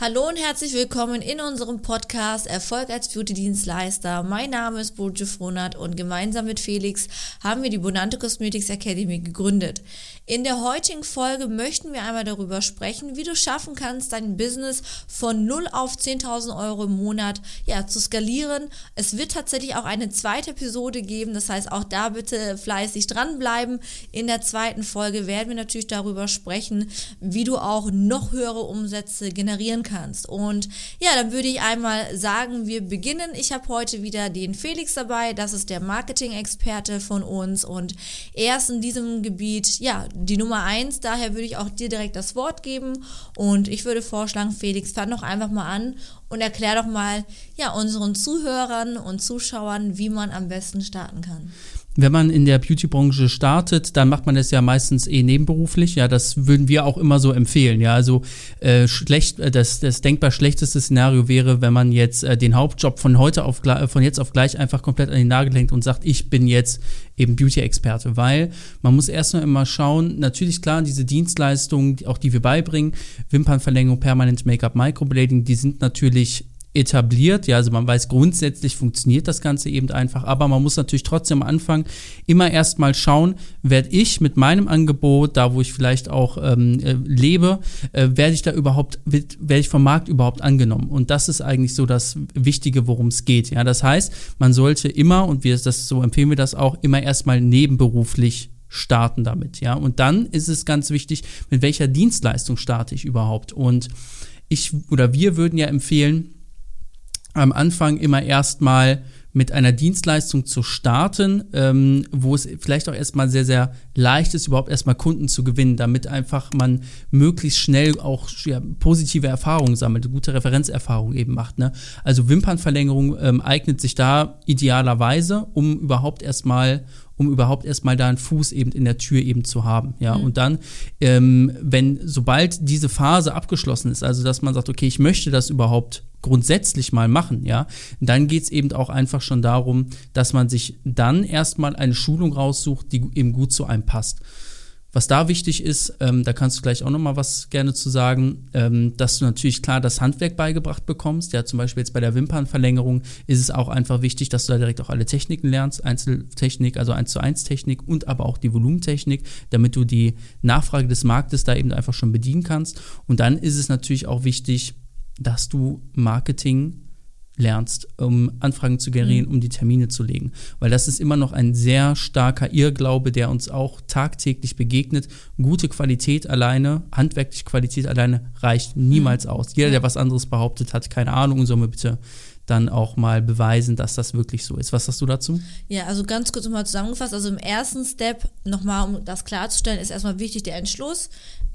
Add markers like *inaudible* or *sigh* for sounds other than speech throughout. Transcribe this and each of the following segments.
Hallo und herzlich willkommen in unserem Podcast Erfolg als Beauty-Dienstleister. Mein Name ist Burje Fronert und gemeinsam mit Felix haben wir die Bonante Cosmetics Academy gegründet. In der heutigen Folge möchten wir einmal darüber sprechen, wie du schaffen kannst, dein Business von 0 auf 10.000 Euro im Monat ja, zu skalieren. Es wird tatsächlich auch eine zweite Episode geben, das heißt auch da bitte fleißig dranbleiben. In der zweiten Folge werden wir natürlich darüber sprechen, wie du auch noch höhere Umsätze generieren kannst kannst. Und ja, dann würde ich einmal sagen, wir beginnen. Ich habe heute wieder den Felix dabei. Das ist der Marketing-Experte von uns und er ist in diesem Gebiet, ja, die Nummer eins. Daher würde ich auch dir direkt das Wort geben und ich würde vorschlagen, Felix, fang doch einfach mal an und erklär doch mal, ja, unseren Zuhörern und Zuschauern, wie man am besten starten kann wenn man in der Beauty-Branche startet, dann macht man das ja meistens eh nebenberuflich. Ja, das würden wir auch immer so empfehlen. Ja, also äh, schlecht, äh, das, das denkbar schlechteste Szenario wäre, wenn man jetzt äh, den Hauptjob von heute auf von jetzt auf gleich einfach komplett an den Nagel hängt und sagt, ich bin jetzt eben Beauty-Experte, weil man muss erstmal immer schauen, natürlich klar, diese Dienstleistungen, auch die wir beibringen, Wimpernverlängerung, Permanent Make-up, Microblading, die sind natürlich etabliert. Ja, also man weiß grundsätzlich funktioniert das Ganze eben einfach, aber man muss natürlich trotzdem am Anfang immer erstmal schauen, werde ich mit meinem Angebot, da wo ich vielleicht auch ähm, äh, lebe, äh, werde ich da überhaupt, werde ich vom Markt überhaupt angenommen? Und das ist eigentlich so das Wichtige, worum es geht. Ja, das heißt, man sollte immer, und wir das so empfehlen wir das auch, immer erstmal nebenberuflich starten damit. Ja, und dann ist es ganz wichtig, mit welcher Dienstleistung starte ich überhaupt? Und ich oder wir würden ja empfehlen, am Anfang immer erstmal mit einer Dienstleistung zu starten, ähm, wo es vielleicht auch erstmal sehr, sehr leicht ist, überhaupt erstmal Kunden zu gewinnen, damit einfach man möglichst schnell auch ja, positive Erfahrungen sammelt, gute Referenzerfahrungen eben macht. Ne? Also Wimpernverlängerung ähm, eignet sich da idealerweise, um überhaupt erstmal um überhaupt erstmal da einen Fuß eben in der Tür eben zu haben. Ja, mhm. und dann, ähm, wenn, sobald diese Phase abgeschlossen ist, also dass man sagt, okay, ich möchte das überhaupt grundsätzlich mal machen, ja, dann geht es eben auch einfach schon darum, dass man sich dann erstmal eine Schulung raussucht, die eben gut zu einem passt. Was da wichtig ist, ähm, da kannst du gleich auch noch mal was gerne zu sagen, ähm, dass du natürlich klar das Handwerk beigebracht bekommst. Ja, zum Beispiel jetzt bei der Wimpernverlängerung ist es auch einfach wichtig, dass du da direkt auch alle Techniken lernst, Einzeltechnik, also 1 zu 1 Technik und aber auch die Volumentechnik, damit du die Nachfrage des Marktes da eben einfach schon bedienen kannst. Und dann ist es natürlich auch wichtig, dass du Marketing lernst, um Anfragen zu generieren, mhm. um die Termine zu legen. Weil das ist immer noch ein sehr starker Irrglaube, der uns auch tagtäglich begegnet. Gute Qualität alleine, handwerkliche Qualität alleine reicht niemals mhm. aus. Jeder, der was anderes behauptet, hat keine Ahnung und soll mir bitte dann auch mal beweisen, dass das wirklich so ist. Was hast du dazu? Ja, also ganz kurz nochmal zusammengefasst. Also im ersten Step, nochmal um das klarzustellen, ist erstmal wichtig der Entschluss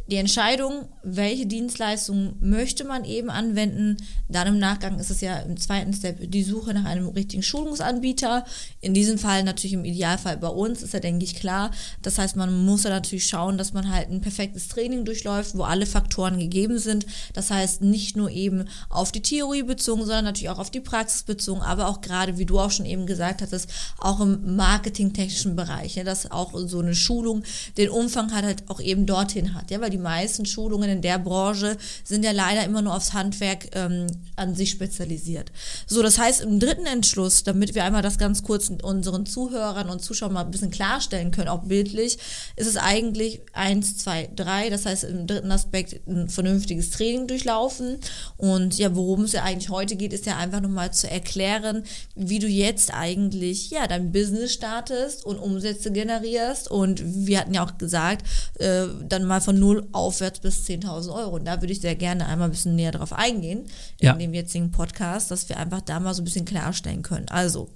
die Entscheidung, welche Dienstleistung möchte man eben anwenden. Dann im Nachgang ist es ja im zweiten Step die Suche nach einem richtigen Schulungsanbieter. In diesem Fall natürlich im Idealfall bei uns, ist ja, denke ich, klar. Das heißt, man muss ja natürlich schauen, dass man halt ein perfektes Training durchläuft, wo alle Faktoren gegeben sind. Das heißt, nicht nur eben auf die Theorie bezogen, sondern natürlich auch auf die Praxis bezogen, aber auch gerade, wie du auch schon eben gesagt hattest, auch im marketingtechnischen Bereich, ja, dass auch so eine Schulung den Umfang hat, halt auch eben dorthin hat, ja, weil die meisten Schulungen in der Branche sind ja leider immer nur aufs Handwerk ähm, an sich spezialisiert. So, das heißt, im dritten Entschluss, damit wir einmal das ganz kurz unseren Zuhörern und Zuschauern mal ein bisschen klarstellen können, auch bildlich, ist es eigentlich eins, zwei, drei. Das heißt, im dritten Aspekt ein vernünftiges Training durchlaufen. Und ja, worum es ja eigentlich heute geht, ist ja einfach nochmal zu erklären, wie du jetzt eigentlich ja dein Business startest und Umsätze generierst. Und wir hatten ja auch gesagt, äh, dann mal von 0 und aufwärts bis 10.000 Euro. Und da würde ich sehr gerne einmal ein bisschen näher drauf eingehen in Ja. dem jetzigen Podcast, dass wir einfach da mal so ein bisschen klarstellen können. Also,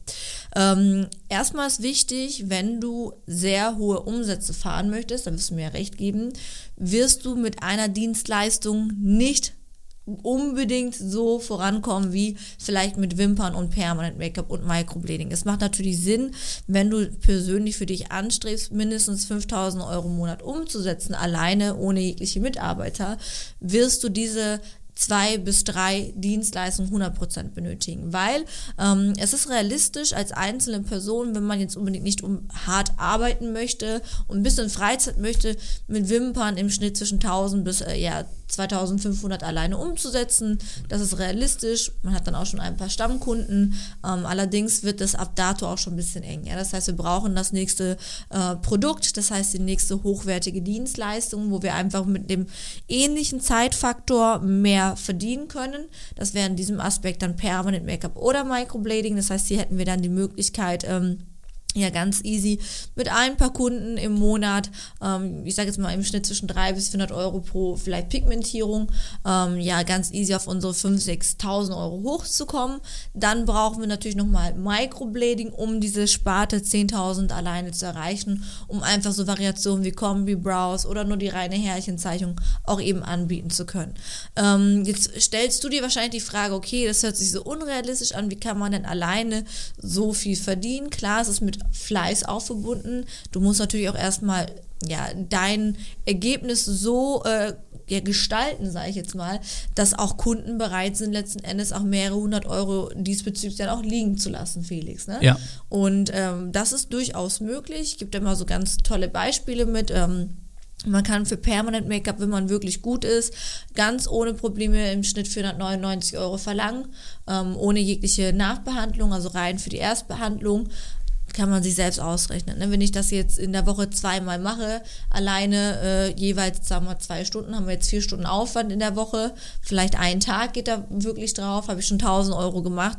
ähm, erstmal ist wichtig, wenn du sehr hohe Umsätze fahren möchtest, da wirst du mir ja recht geben, wirst du mit einer Dienstleistung nicht unbedingt so vorankommen wie vielleicht mit Wimpern und Permanent Make-up und Microblading. Es macht natürlich Sinn, wenn du persönlich für dich anstrebst, mindestens 5000 Euro im Monat umzusetzen, alleine ohne jegliche Mitarbeiter, wirst du diese zwei bis drei Dienstleistungen 100% benötigen, weil ähm, es ist realistisch als einzelne Person, wenn man jetzt unbedingt nicht um hart arbeiten möchte und ein bisschen Freizeit möchte, mit Wimpern im Schnitt zwischen 1000 bis äh, ja, 2500 alleine umzusetzen. Das ist realistisch. Man hat dann auch schon ein paar Stammkunden. Ähm, allerdings wird das ab dato auch schon ein bisschen eng. Ja? Das heißt, wir brauchen das nächste äh, Produkt, das heißt die nächste hochwertige Dienstleistung, wo wir einfach mit dem ähnlichen Zeitfaktor mehr verdienen können. Das wäre in diesem Aspekt dann Permanent Make-up oder Microblading. Das heißt, hier hätten wir dann die Möglichkeit, ähm, ja, ganz easy mit ein paar Kunden im Monat, ähm, ich sage jetzt mal im Schnitt zwischen 300 bis 400 Euro pro vielleicht Pigmentierung, ähm, ja, ganz easy auf unsere 5.000, 6.000 Euro hochzukommen. Dann brauchen wir natürlich nochmal Microblading, um diese Sparte 10.000 alleine zu erreichen, um einfach so Variationen wie Kombi Brows oder nur die reine Härchenzeichnung auch eben anbieten zu können. Ähm, jetzt stellst du dir wahrscheinlich die Frage, okay, das hört sich so unrealistisch an, wie kann man denn alleine so viel verdienen? Klar, es ist mit Fleiß auch verbunden. Du musst natürlich auch erstmal ja, dein Ergebnis so äh, ja, gestalten, sage ich jetzt mal, dass auch Kunden bereit sind, letzten Endes auch mehrere hundert Euro diesbezüglich dann auch liegen zu lassen, Felix. Ne? Ja. Und ähm, das ist durchaus möglich. Ich gebe da mal so ganz tolle Beispiele mit. Ähm, man kann für Permanent Make-up, wenn man wirklich gut ist, ganz ohne Probleme im Schnitt 499 Euro verlangen, ähm, ohne jegliche Nachbehandlung, also rein für die Erstbehandlung kann man sich selbst ausrechnen. Ne? Wenn ich das jetzt in der Woche zweimal mache, alleine äh, jeweils, sagen wir zwei Stunden, haben wir jetzt vier Stunden Aufwand in der Woche, vielleicht einen Tag geht da wirklich drauf, habe ich schon 1000 Euro gemacht.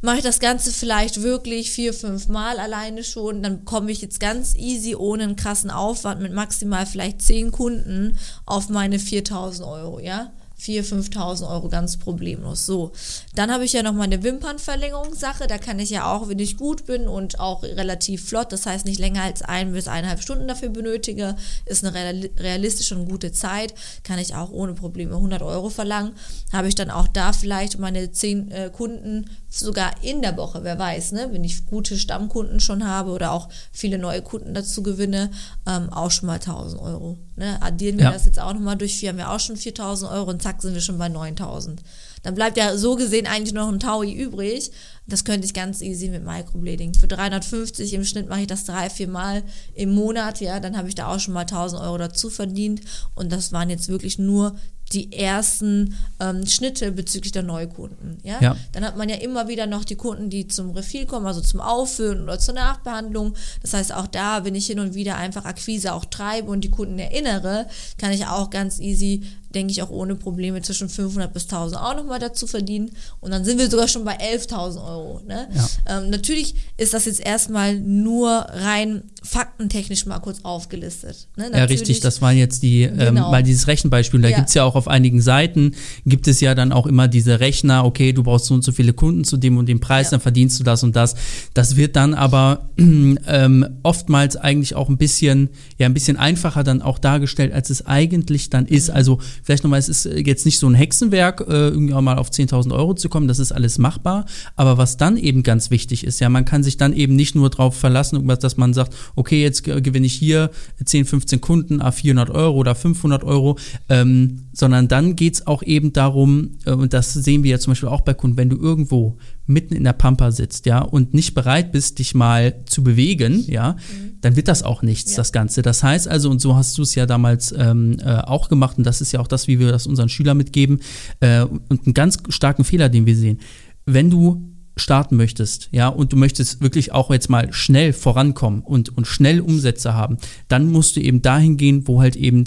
Mache ich das Ganze vielleicht wirklich vier, fünf Mal alleine schon, dann komme ich jetzt ganz easy ohne einen krassen Aufwand mit maximal vielleicht zehn Kunden auf meine 4000 Euro, ja? 4.000, 5.000 Euro ganz problemlos. So, dann habe ich ja noch meine Wimpernverlängerungssache. Da kann ich ja auch, wenn ich gut bin und auch relativ flott, das heißt nicht länger als ein bis eineinhalb Stunden dafür benötige, ist eine realistische und gute Zeit, kann ich auch ohne Probleme 100 Euro verlangen. Habe ich dann auch da vielleicht meine 10 äh, Kunden sogar in der Woche, wer weiß, ne? wenn ich gute Stammkunden schon habe oder auch viele neue Kunden dazu gewinne, ähm, auch schon mal 1000 Euro. Ne? Addieren wir Ja. das jetzt auch nochmal durch vier, haben wir auch schon 4000 Euro und zack sind wir schon bei 9000. Dann bleibt ja so gesehen eigentlich noch ein Taui übrig. Das könnte ich ganz easy mit Microblading. Für 350 im Schnitt mache ich das drei, vier Mal im Monat, ja, dann habe ich da auch schon mal 1000 Euro dazu verdient und das waren jetzt wirklich nur die ersten ähm, Schnitte bezüglich der Neukunden. Ja? Ja. Dann hat man ja immer wieder noch die Kunden, die zum Refill kommen, also zum Auffüllen oder zur Nachbehandlung. Das heißt, auch da, wenn ich hin und wieder einfach Akquise auch treibe und die Kunden erinnere, kann ich auch ganz easy, denke ich, auch ohne Probleme zwischen 500 bis 1000 auch nochmal dazu verdienen. Und dann sind wir sogar schon bei 11.000 Euro. Ne? Ja. Ähm, natürlich ist das jetzt erstmal nur rein faktentechnisch mal kurz aufgelistet. Ne? Ja, richtig, das waren jetzt die, ähm, Genau. mal dieses Rechenbeispiel. Da Ja. gibt's ja auch auf einigen Seiten, gibt es ja dann auch immer diese Rechner, okay, du brauchst so und so viele Kunden zu dem und dem Preis, Ja. dann verdienst du das und das. Das wird dann aber *clears throat* ähm, oftmals eigentlich auch ein bisschen, ja, ein bisschen einfacher dann auch dargestellt, als es eigentlich dann ist. Mhm. Also vielleicht nochmal, es ist jetzt nicht so ein Hexenwerk, äh, irgendwie auch mal auf 10.000 Euro zu kommen, das ist alles machbar. Aber was dann eben ganz wichtig ist, ja, man kann sich dann eben nicht nur darauf verlassen, dass man sagt, okay, jetzt ge- gewinne ich hier 10, 15 Kunden, a 400 Euro oder 500 Euro, ähm, sondern dann geht's auch eben darum, äh, und das sehen wir ja zum Beispiel auch bei Kunden, wenn du irgendwo mitten in der Pampa sitzt, ja, und nicht bereit bist, dich mal zu bewegen, ja, dann wird das auch nichts, Ja. das Ganze. Das heißt also, und so hast du es ja damals ähm, äh, auch gemacht, und das ist ja auch das, wie wir das unseren Schülern mitgeben, äh, und einen ganz starken Fehler, den wir sehen. Wenn du starten möchtest, ja, und du möchtest wirklich auch jetzt mal schnell vorankommen und, und schnell Umsätze haben, dann musst du eben dahin gehen, wo halt eben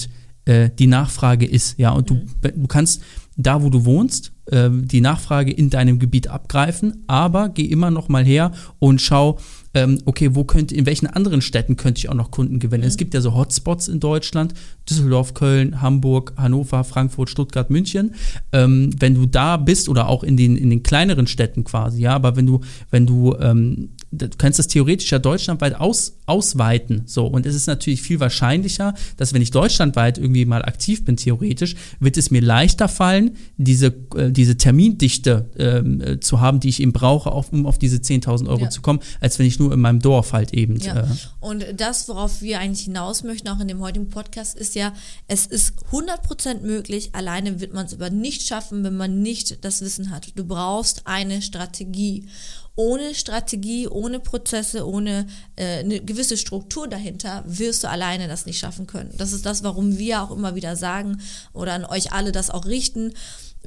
äh, die Nachfrage ist, ja, und du, du kannst da, wo du wohnst, äh, die Nachfrage in deinem Gebiet abgreifen, aber geh immer noch mal her und schau, ähm, okay, wo könnte, in welchen anderen Städten könnte ich auch noch Kunden gewinnen? Mhm. Es gibt ja so Hotspots in Deutschland, Düsseldorf, Köln, Hamburg, Hannover, Frankfurt, Stuttgart, München. Ähm, wenn du da bist oder auch in den, in den kleineren Städten quasi, ja, aber wenn du, wenn du ähm, du kannst das theoretisch ja deutschlandweit aus, ausweiten. So, und es ist natürlich viel wahrscheinlicher, dass wenn ich deutschlandweit irgendwie mal aktiv bin, theoretisch, wird es mir leichter fallen, diese, äh, diese Termindichte ähm, äh, zu haben, die ich eben brauche, auf, um auf diese 10.000 Euro ja. zu kommen, als wenn ich nur in meinem Dorf halt eben. Ja. Äh, und das, worauf wir eigentlich hinaus möchten, auch in dem heutigen Podcast, ist ja, es ist 100% möglich, alleine wird man es aber nicht schaffen, wenn man nicht das Wissen hat. Du brauchst eine Strategie ohne Strategie, ohne Prozesse, ohne äh, eine gewisse Struktur dahinter, wirst du alleine das nicht schaffen können. Das ist das, warum wir auch immer wieder sagen oder an euch alle das auch richten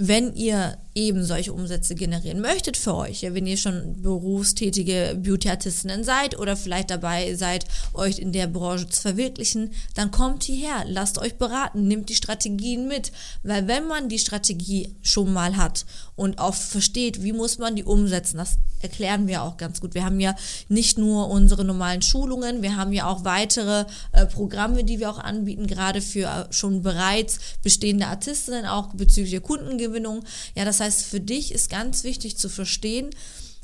wenn ihr eben solche Umsätze generieren möchtet für euch, ja, wenn ihr schon berufstätige Beauty-Artistinnen seid oder vielleicht dabei seid, euch in der Branche zu verwirklichen, dann kommt hierher, lasst euch beraten, nehmt die Strategien mit, weil wenn man die Strategie schon mal hat und auch versteht, wie muss man die umsetzen, das erklären wir auch ganz gut. Wir haben ja nicht nur unsere normalen Schulungen, wir haben ja auch weitere äh, Programme, die wir auch anbieten, gerade für äh, schon bereits bestehende Artistinnen, auch bezüglich der Kundengewinnung. Ja, das heißt, für dich ist ganz wichtig zu verstehen,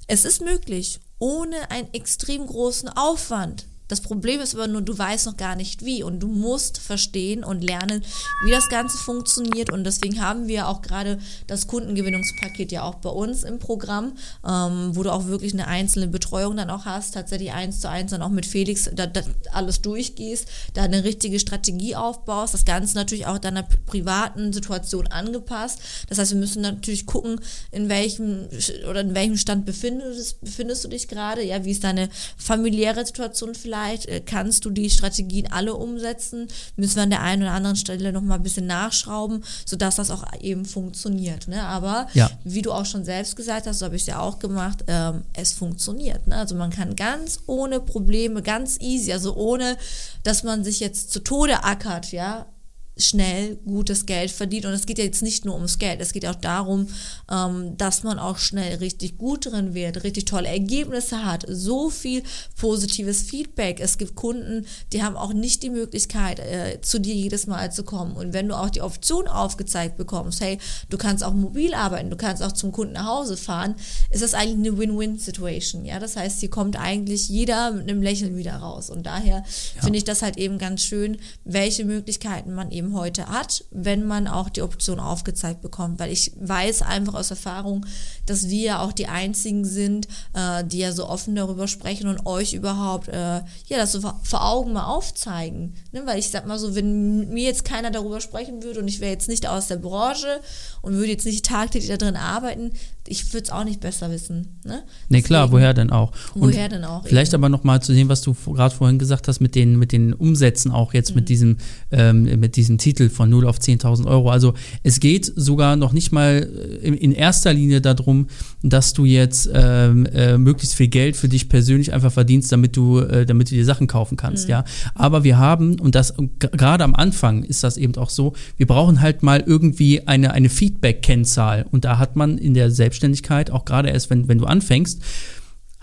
es ist möglich, ohne einen extrem großen Aufwand das Problem ist aber nur, du weißt noch gar nicht wie und du musst verstehen und lernen, wie das Ganze funktioniert und deswegen haben wir auch gerade das Kundengewinnungspaket ja auch bei uns im Programm, ähm, wo du auch wirklich eine einzelne Betreuung dann auch hast, tatsächlich eins zu eins dann auch mit Felix da, da alles durchgehst, da eine richtige Strategie aufbaust, das Ganze natürlich auch deiner privaten Situation angepasst. Das heißt, wir müssen natürlich gucken, in welchem oder in welchem Stand befindest, befindest du dich gerade, ja, wie ist deine familiäre Situation vielleicht vielleicht? Äh, kannst du die Strategien alle umsetzen? Müssen wir an der einen oder anderen Stelle noch mal ein bisschen nachschrauben, sodass das auch eben funktioniert. Ne? Aber ja. wie du auch schon selbst gesagt hast, so habe ich es ja auch gemacht, ähm, es funktioniert. Ne? Also man kann ganz ohne Probleme, ganz easy, also ohne, dass man sich jetzt zu Tode ackert, ja, schnell gutes Geld verdient. Und es geht ja jetzt nicht nur ums Geld, es geht auch darum, ähm, dass man auch schnell richtig gut drin wird, richtig tolle Ergebnisse hat, so viel positives Feedback. Es gibt Kunden, die haben auch nicht die Möglichkeit, äh, zu dir jedes Mal zu kommen. Und wenn du auch die Option aufgezeigt bekommst, hey, du kannst auch mobil arbeiten, du kannst auch zum Kunden nach Hause fahren, ist das eigentlich eine Win-Win-Situation. Ja, das heißt, hier kommt eigentlich jeder mit einem Lächeln wieder raus. Und daher ja. finde ich das halt eben ganz schön, welche Möglichkeiten man eben eben heute hat, wenn man auch die Option aufgezeigt bekommt. Weil ich weiß einfach aus Erfahrung, dass wir auch die einzigen sind, äh, die ja so offen darüber sprechen und euch überhaupt, äh, ja, das so vor Augen mal aufzeigen. Ne? Weil ich sag mal so, wenn mir jetzt keiner darüber sprechen würde und ich wäre jetzt nicht aus der Branche und würde jetzt nicht tagtäglich da drin arbeiten, ich würde es auch nicht besser wissen. Ne? Nee, klar, woher denn auch? Und woher denn auch? Vielleicht eben. aber nochmal zu dem, was du gerade vorhin gesagt hast, mit den, mit den Umsätzen auch jetzt mhm. mit diesem, ähm, mit diesem Titel von 0 auf 10.000 Euro. Also es geht sogar noch nicht mal in, in erster Linie darum, dass du jetzt ähm, äh, möglichst viel Geld für dich persönlich einfach verdienst, damit du, äh, damit du dir Sachen kaufen kannst, mhm. ja. Aber wir haben, und das gerade am Anfang ist das eben auch so, wir brauchen halt mal irgendwie eine, eine Feedback-Kennzahl. Und da hat man in der Selbst Selbstständigkeit, auch gerade erst, wenn, wenn du anfängst,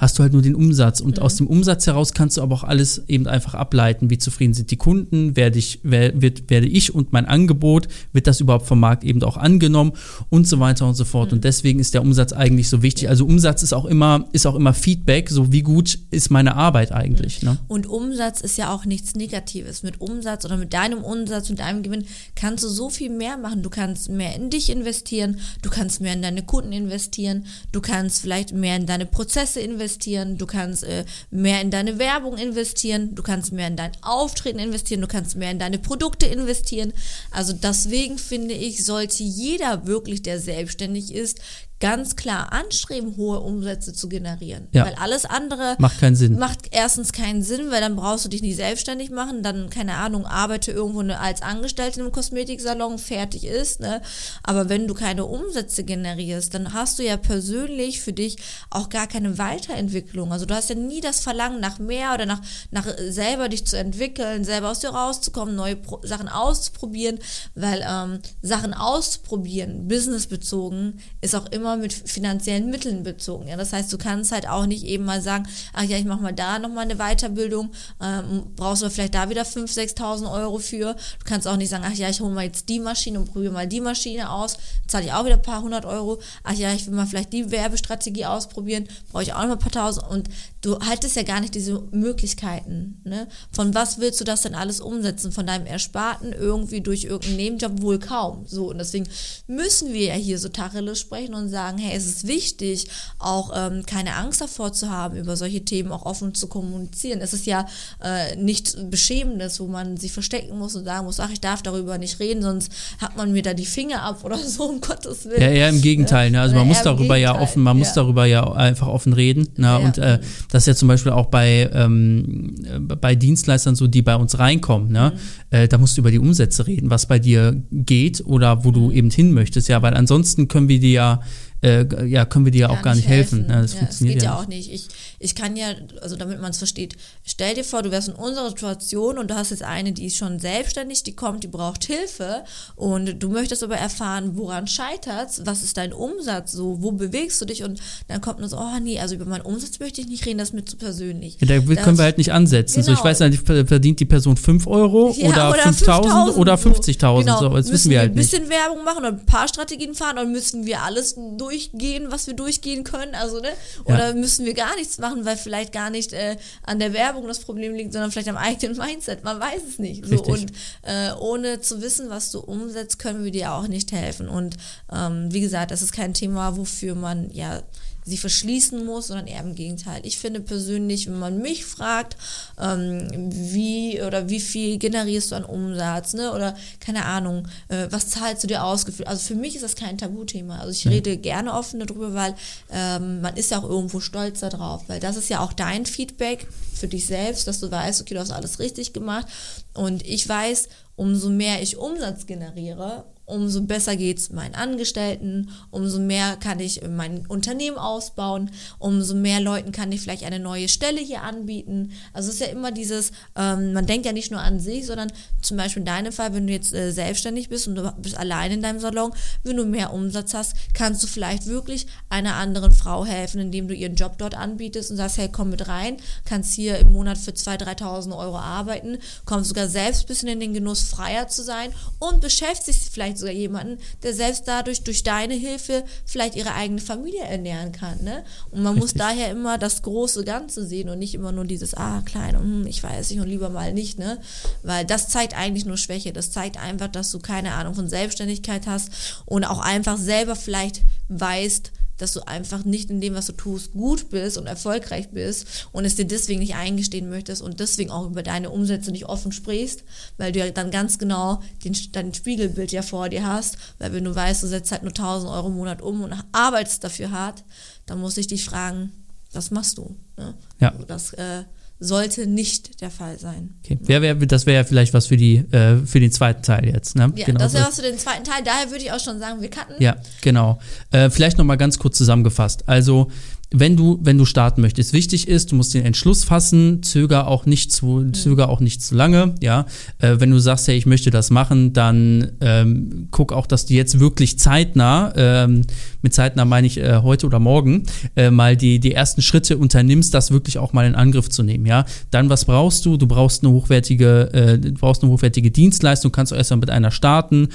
hast du halt nur den Umsatz. Und mhm. aus dem Umsatz heraus kannst du aber auch alles eben einfach ableiten. Wie zufrieden sind die Kunden? Werde ich, wer, wird, werde ich und mein Angebot, wird das überhaupt vom Markt eben auch angenommen und so weiter und so fort. Mhm. Und deswegen ist der Umsatz eigentlich so wichtig. Also Umsatz ist auch immer, ist auch immer Feedback, so wie gut ist meine Arbeit eigentlich. Mhm. Ne? Und Umsatz ist ja auch nichts Negatives. Mit Umsatz oder mit deinem Umsatz und deinem Gewinn kannst du so viel mehr machen. Du kannst mehr in dich investieren, du kannst mehr in deine Kunden investieren, du kannst vielleicht mehr in deine Prozesse investieren investieren, du kannst äh, mehr in deine Werbung investieren, du kannst mehr in dein Auftreten investieren, du kannst mehr in deine Produkte investieren. Also deswegen finde ich, sollte jeder wirklich, der selbstständig ist, ganz klar anstreben, hohe Umsätze zu generieren. Ja. Weil alles andere Macht keinen Sinn. macht erstens keinen Sinn, weil dann brauchst du dich nicht selbstständig machen, dann, keine Ahnung, arbeite irgendwo ne- als Angestellte im Kosmetiksalon, fertig ist, ne? Aber wenn du keine Umsätze generierst, dann hast du ja persönlich für dich auch gar keine Weiterentwicklung. Also du hast ja nie das Verlangen nach mehr oder nach, nach äh, selber dich zu entwickeln, selber aus dir rauszukommen, neue Pro Sachen auszuprobieren, weil ähm, Sachen auszuprobieren, businessbezogen, ist auch immer mit finanziellen Mitteln bezogen. Ja? Das heißt, du kannst halt auch nicht eben mal sagen, ach ja, ich mache mal da nochmal eine Weiterbildung, ähm, brauchst du vielleicht da wieder 5.000, 6.000 Euro für. Du kannst auch nicht sagen, ach ja, ich hole mal jetzt die Maschine und probiere mal die Maschine aus, zahle ich auch wieder ein paar hundert Euro. Ach ja, ich will mal vielleicht die Werbestrategie ausprobieren, brauche ich auch noch mal ein paar tausend. Und du haltest ja gar nicht diese Möglichkeiten. Ne? Von was willst du das denn alles umsetzen? Von deinem Ersparten irgendwie durch irgendeinen Nebenjob wohl kaum. So, und deswegen müssen wir ja hier so Tacheles sprechen und sagen, hey, es ist wichtig, auch ähm, keine Angst davor zu haben, über solche Themen auch offen zu kommunizieren. Es ist ja äh, nichts Beschämendes, wo man sich verstecken muss und sagen muss, ach, ich darf darüber nicht reden, sonst hat man mir da die Finger ab oder *laughs* so, um Gottes Willen. Ja, eher im Gegenteil. Ne? Also man muss darüber ja offen, man muss ja. darüber ja einfach offen reden. Ne? Ja. Und äh, das ist ja zum Beispiel auch bei, ähm, äh, bei Dienstleistern so, die bei uns reinkommen. Ne? Mhm. Äh, da musst du über die Umsätze reden, was bei dir geht oder wo du Mhm. eben hin möchtest. Ja, weil ansonsten können wir dir ja, äh, ja, können wir dir ja auch gar nicht helfen. Das ja, funktioniert geht ja ja auch nicht. Ich, ich kann ja, also damit man es versteht, stell dir vor, du wärst in unserer Situation und du hast jetzt eine, die ist schon selbstständig, die kommt, die braucht Hilfe und du möchtest aber erfahren, woran scheitert's, was ist dein Umsatz so, wo bewegst du dich und dann kommt nur so, oh nee, also über meinen Umsatz möchte ich nicht reden, das ist mir zu persönlich. Ja, da Das- können wir halt nicht ansetzen. So, ich Genau. weiß nicht, verdient die Person 5 Euro Ja, oder, 5000 oder 50.000. Genau. So, das müssen wissen wir halt ein nicht. bisschen Werbung machen und ein paar Strategien fahren und müssen wir alles durchgehen, was wir durchgehen können, also ne? Oder Ja. müssen wir gar nichts machen, weil vielleicht gar nicht äh, an der Werbung das Problem liegt, sondern vielleicht am eigenen *laughs* Mindset. Man weiß es nicht. So, Richtig. und äh, ohne zu wissen, was du umsetzt, können wir dir auch nicht helfen. Und ähm, wie gesagt, das ist kein Thema, wofür man ja sie verschließen muss, sondern eher im Gegenteil. Ich finde persönlich, wenn man mich fragt, ähm, wie oder wie viel generierst du an Umsatz, ne? Oder keine Ahnung, äh, was zahlst du dir ausgeführt? Also für mich ist das kein Tabuthema. Also ich rede gerne offen darüber, weil ähm, man ist ja auch irgendwo stolz darauf, weil das ist ja auch dein Feedback für dich selbst, dass du weißt, okay, du hast alles richtig gemacht. Und ich weiß, umso mehr ich Umsatz generiere, umso besser geht's meinen Angestellten, umso mehr kann ich mein Unternehmen ausbauen, umso mehr Leuten kann ich vielleicht eine neue Stelle hier anbieten. Also es ist ja immer dieses, ähm, man denkt ja nicht nur an sich, sondern zum Beispiel in deinem Fall, wenn du jetzt äh, selbstständig bist und du bist allein in deinem Salon, wenn du mehr Umsatz hast, kannst du vielleicht wirklich einer anderen Frau helfen, indem du ihren Job dort anbietest und sagst, hey, komm mit rein, kannst hier im Monat für 2.000, 3.000 Euro arbeiten, kommst sogar selbst ein bisschen in den Genuss, freier zu sein und beschäftigst vielleicht sogar jemanden, der selbst dadurch durch deine Hilfe vielleicht ihre eigene Familie ernähren kann. Ne? Und man muss Richtig. daher immer das große Ganze sehen und nicht immer nur dieses, ah, klein, hm, ich weiß nicht und lieber mal nicht, ne? Weil das zeigt eigentlich nur Schwäche. Das zeigt einfach, dass du keine Ahnung von Selbstständigkeit hast und auch einfach selber vielleicht weißt, dass du einfach nicht in dem, was du tust, gut bist und erfolgreich bist und es dir deswegen nicht eingestehen möchtest und deswegen auch über deine Umsätze nicht offen sprichst, weil du ja dann ganz genau den, dein Spiegelbild ja vor dir hast, weil wenn du weißt, du setzt halt nur 1000 Euro im Monat um und arbeitest dafür hart, dann muss ich dich fragen, was machst du? Ne? Ja. Also das äh, sollte nicht der Fall sein. Okay. Wer, wer, das wäre ja vielleicht was für, die, äh, für den zweiten Teil jetzt. Ne? Ja, Genau das wäre was für den zweiten Teil. Daher würde ich auch schon sagen, wir cutten. Ja, genau. Äh, vielleicht noch mal ganz kurz zusammengefasst. Also wenn du, wenn du starten möchtest, wichtig ist, du musst den Entschluss fassen, zöger auch nicht zu, zöger auch nicht zu lange, ja. Äh, wenn du sagst, hey, ich möchte das machen, dann ähm, guck auch, dass du jetzt wirklich zeitnah, ähm, mit zeitnah meine ich äh, heute oder morgen, äh, mal die, die ersten Schritte unternimmst, das wirklich auch mal in Angriff zu nehmen, ja. Dann, was brauchst du? Du brauchst eine hochwertige, äh, du brauchst eine hochwertige Dienstleistung, kannst du erstmal mit einer starten,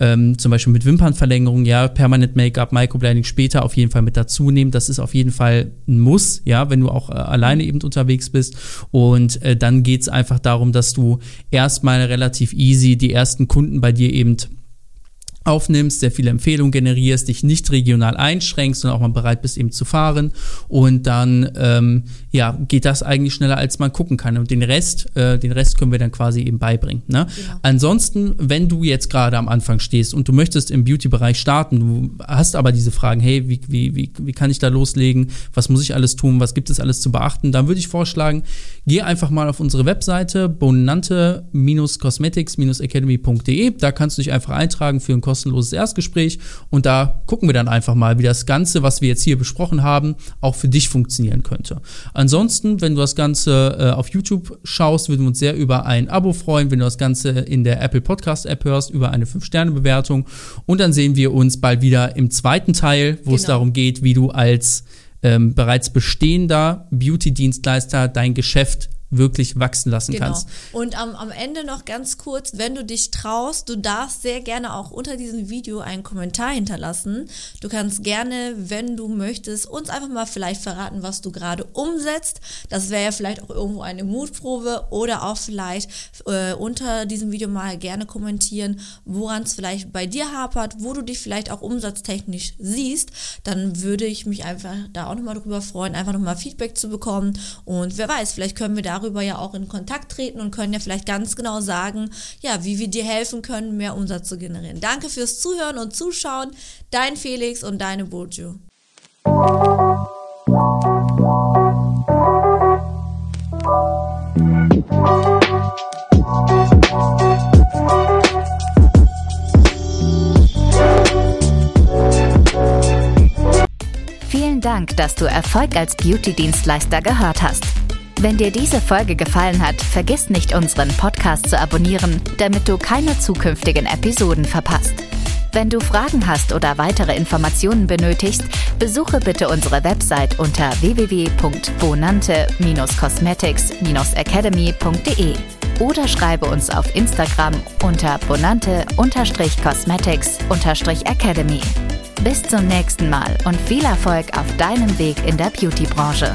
ähm, zum Beispiel mit Wimpernverlängerung, ja, Permanent Make-up, Microblading später auf jeden Fall mit dazu nehmen. Das ist auf jeden Fall ein Muss, ja, wenn du auch äh, alleine eben unterwegs bist. Und äh, dann geht es einfach darum, dass du erstmal relativ easy die ersten Kunden bei dir eben aufnimmst, sehr viele Empfehlungen generierst, dich nicht regional einschränkst, sondern auch mal bereit bist, eben zu fahren. Und dann ähm, ja, geht das eigentlich schneller, als man gucken kann. Und den Rest, äh, den Rest können wir dann quasi eben beibringen. Ne? Genau. Ansonsten, wenn du jetzt gerade am Anfang stehst und du möchtest im Beauty-Bereich starten, du hast aber diese Fragen, hey, wie, wie, wie, wie kann ich da loslegen? Was muss ich alles tun? Was gibt es alles zu beachten? Dann würde ich vorschlagen, geh einfach mal auf unsere Webseite bonante-cosmetics-academy.de. Da kannst du dich einfach eintragen für ein kostenloses Erstgespräch und da gucken wir dann einfach mal, wie das Ganze, was wir jetzt hier besprochen haben, auch für dich funktionieren könnte. Ansonsten, wenn du das Ganze äh, auf YouTube schaust, würden wir uns sehr über ein Abo freuen, wenn du das Ganze in der Apple Podcast App hörst, über eine 5-Sterne-Bewertung und dann sehen wir uns bald wieder im zweiten Teil, wo genau. es darum geht, wie du als ähm, bereits bestehender Beauty-Dienstleister dein Geschäft wirklich wachsen lassen genau. kannst. Und am, am Ende noch ganz kurz, wenn du dich traust, du darfst sehr gerne auch unter diesem Video einen Kommentar hinterlassen. Du kannst gerne, wenn du möchtest, uns einfach mal vielleicht verraten, was du gerade umsetzt. Das wäre ja vielleicht auch irgendwo eine Mutprobe oder auch vielleicht äh, unter diesem Video mal gerne kommentieren, woran es vielleicht bei dir hapert, wo du dich vielleicht auch umsatztechnisch siehst. Dann würde ich mich einfach da auch nochmal drüber freuen, einfach nochmal Feedback zu bekommen. Und wer weiß, vielleicht können wir darüber darüber ja auch in Kontakt treten und können ja vielleicht ganz genau sagen, ja, wie wir dir helfen können, mehr Umsatz zu generieren. Danke fürs Zuhören und Zuschauen. Dein Felix und deine Bojo. Vielen Dank, dass du Erfolg als Beauty-Dienstleister gehört hast. Wenn dir diese Folge gefallen hat, vergiss nicht, unseren Podcast zu abonnieren, damit du keine zukünftigen Episoden verpasst. Wenn du Fragen hast oder weitere Informationen benötigst, besuche bitte unsere Website unter www.bonante-cosmetics-academy.de oder schreibe uns auf Instagram unter bonante-cosmetics-academy. Bis zum nächsten Mal und viel Erfolg auf deinem Weg in der Beauty-Branche.